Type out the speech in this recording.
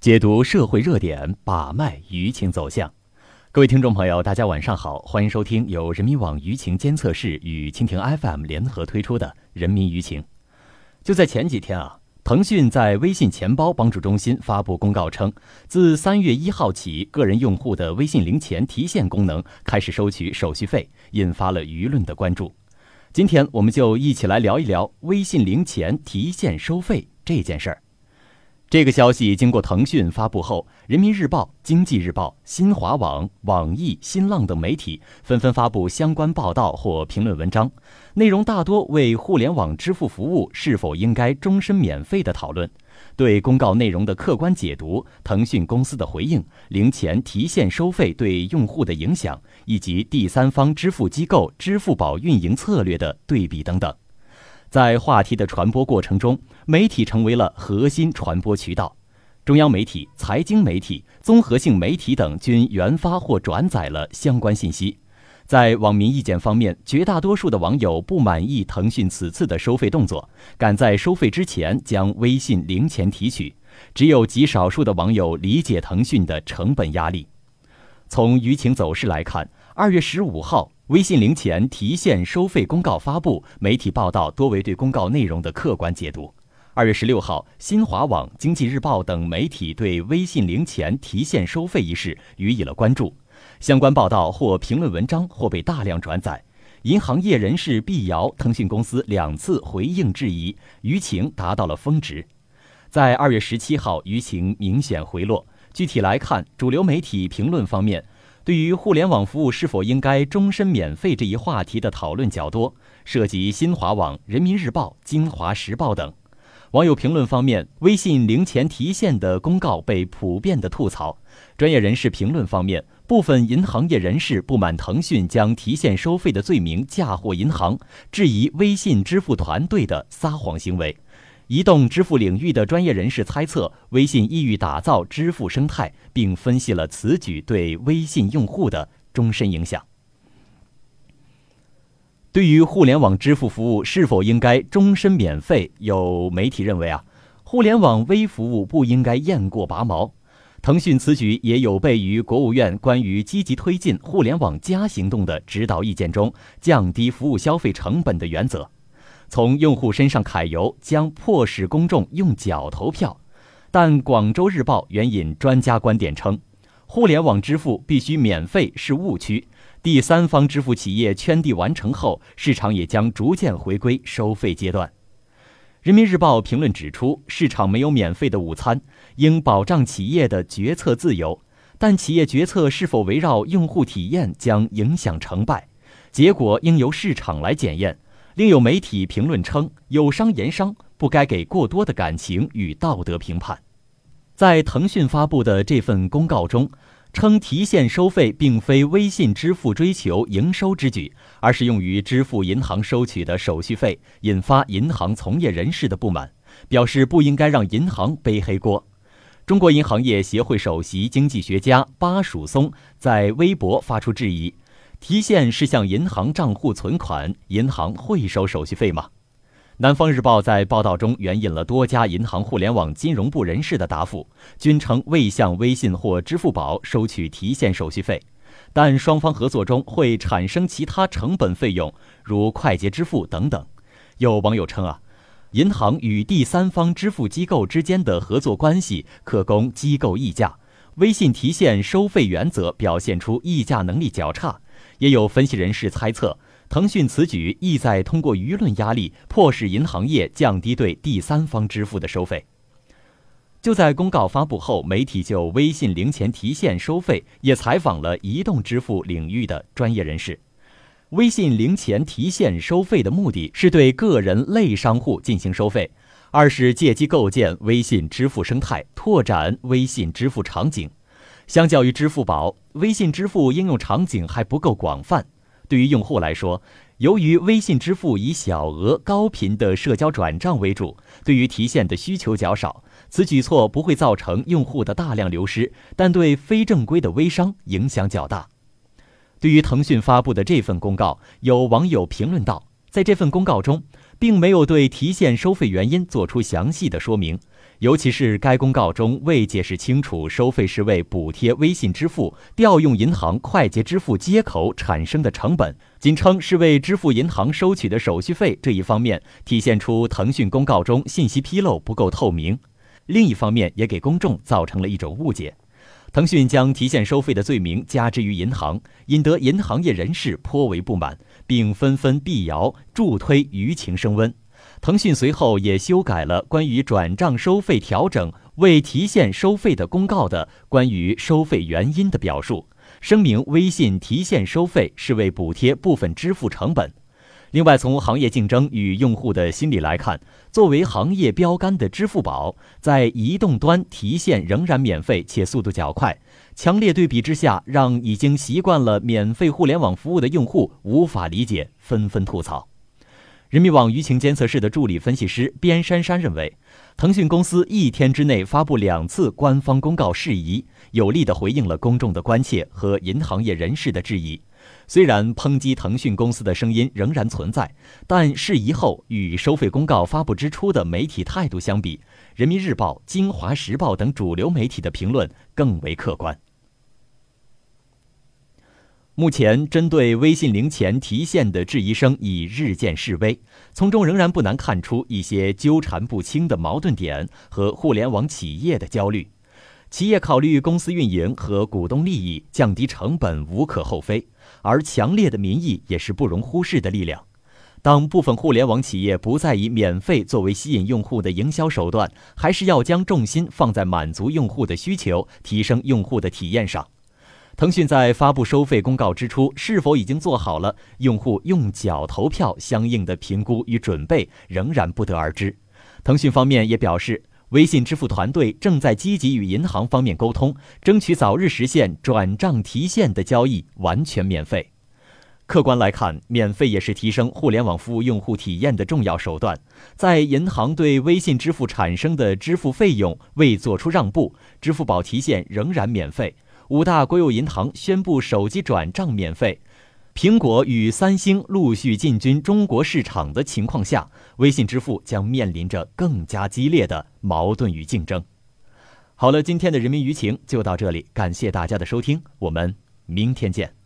解读社会热点，把脉舆情走向。各位听众朋友，大家晚上好，欢迎收听由人民网舆情监测室与蜻蜓 FM 联合推出的《人民舆情》。就在前几天啊，腾讯在微信钱包帮助中心发布公告称，自三月一号起，个人用户的微信零钱提现功能开始收取手续费，引发了舆论的关注。今天，我们就一起来聊一聊微信零钱提现收费这件事儿。这个消息经过腾讯发布后，人民日报、经济日报、新华网、网易、新浪等媒体纷纷发布相关报道或评论文章，内容大多为互联网支付服务是否应该终身免费的讨论，对公告内容的客观解读、腾讯公司的回应、零钱提现收费对用户的影响，以及第三方支付机构支付宝运营策略的对比等等。在话题的传播过程中，媒体成为了核心传播渠道。中央媒体、财经媒体、综合性媒体等均原发或转载了相关信息。在网民意见方面，绝大多数的网友不满意腾讯此次的收费动作，赶在收费之前将微信零钱提取。只有极少数的网友理解腾讯的成本压力。从舆情走势来看，二月十五号。微信零钱提现收费公告发布，媒体报道多为对公告内容的客观解读。二月十六号，新华网、经济日报等媒体对微信零钱提现收费一事予以了关注，相关报道或评论文章或被大量转载。银行业人士辟谣，腾讯公司两次回应质疑，舆情达到了峰值。在二月十七号，舆情明显回落。具体来看，主流媒体评论方面。对于互联网服务是否应该终身免费这一话题的讨论较多，涉及新华网、人民日报、京华时报等。网友评论方面，微信零钱提现的公告被普遍的吐槽。专业人士评论方面，部分银行业人士不满腾讯将提现收费的罪名嫁祸银行，质疑微信支付团队的撒谎行为。移动支付领域的专业人士猜测，微信意欲打造支付生态，并分析了此举对微信用户的终身影响。对于互联网支付服务是否应该终身免费，有媒体认为啊，互联网微服务不应该雁过拔毛。腾讯此举也有悖于国务院关于积极推进“互联网加”行动的指导意见中降低服务消费成本的原则。从用户身上揩油，将迫使公众用脚投票。但广州日报援引专家观点称，互联网支付必须免费是误区。第三方支付企业圈地完成后，市场也将逐渐回归收费阶段。人民日报评论指出，市场没有免费的午餐，应保障企业的决策自由。但企业决策是否围绕用户体验，将影响成败，结果应由市场来检验。另有媒体评论称，有商言商，不该给过多的感情与道德评判。在腾讯发布的这份公告中，称提现收费并非微信支付追求营收之举，而是用于支付银行收取的手续费，引发银行从业人士的不满，表示不应该让银行背黑锅。中国银行业协会首席经济学家巴曙松在微博发出质疑。提现是向银行账户存款，银行会收手续费吗？南方日报在报道中援引了多家银行互联网金融部人士的答复，均称未向微信或支付宝收取提现手续费，但双方合作中会产生其他成本费用，如快捷支付等等。有网友称啊，银行与第三方支付机构之间的合作关系可供机构议价，微信提现收费原则表现出议价能力较差。也有分析人士猜测，腾讯此举意在通过舆论压力，迫使银行业降低对第三方支付的收费。就在公告发布后，媒体就微信零钱提现收费也采访了移动支付领域的专业人士。微信零钱提现收费的目的是对个人类商户进行收费，二是借机构建微信支付生态，拓展微信支付场景。相较于支付宝，微信支付应用场景还不够广泛。对于用户来说，由于微信支付以小额高频的社交转账为主，对于提现的需求较少。此举措不会造成用户的大量流失，但对非正规的微商影响较大。对于腾讯发布的这份公告，有网友评论道：“在这份公告中，并没有对提现收费原因作出详细的说明。尤其是该公告中未解释清楚收费是为补贴微信支付调用银行快捷支付接口产生的成本，仅称是为支付银行收取的手续费这一方面，体现出腾讯公告中信息披露不够透明；另一方面，也给公众造成了一种误解。腾讯将提现收费的罪名加之于银行，引得银行业人士颇为不满，并纷纷辟谣助推舆情升温。腾讯随后也修改了关于转账收费调整未提现收费的公告的关于收费原因的表述，声明微信提现收费是为补贴部分支付成本。另外，从行业竞争与用户的心理来看，作为行业标杆的支付宝，在移动端提现仍然免费且速度较快，强烈对比之下，让已经习惯了免费互联网服务的用户无法理解，纷纷吐槽。人民网舆情监测室的助理分析师边珊珊认为，腾讯公司一天之内发布两次官方公告事宜，有力地回应了公众的关切和银行业人士的质疑。虽然抨击腾讯公司的声音仍然存在，但事宜后与收费公告发布之初的媒体态度相比，人民日报、京华时报等主流媒体的评论更为客观。目前，针对微信零钱提现的质疑声已日渐式微，从中仍然不难看出一些纠缠不清的矛盾点和互联网企业的焦虑。企业考虑公司运营和股东利益，降低成本无可厚非，而强烈的民意也是不容忽视的力量。当部分互联网企业不再以免费作为吸引用户的营销手段，还是要将重心放在满足用户的需求、提升用户的体验上。腾讯在发布收费公告之初，是否已经做好了用户用脚投票相应的评估与准备，仍然不得而知。腾讯方面也表示，微信支付团队正在积极与银行方面沟通，争取早日实现转账提现的交易完全免费。客观来看，免费也是提升互联网服务用户体验的重要手段。在银行对微信支付产生的支付费用未做出让步，支付宝提现仍然免费。五大国有银行宣布手机转账免费，苹果与三星陆续进军中国市场的情况下，微信支付将面临着更加激烈的矛盾与竞争。好了，今天的人民舆情就到这里，感谢大家的收听，我们明天见。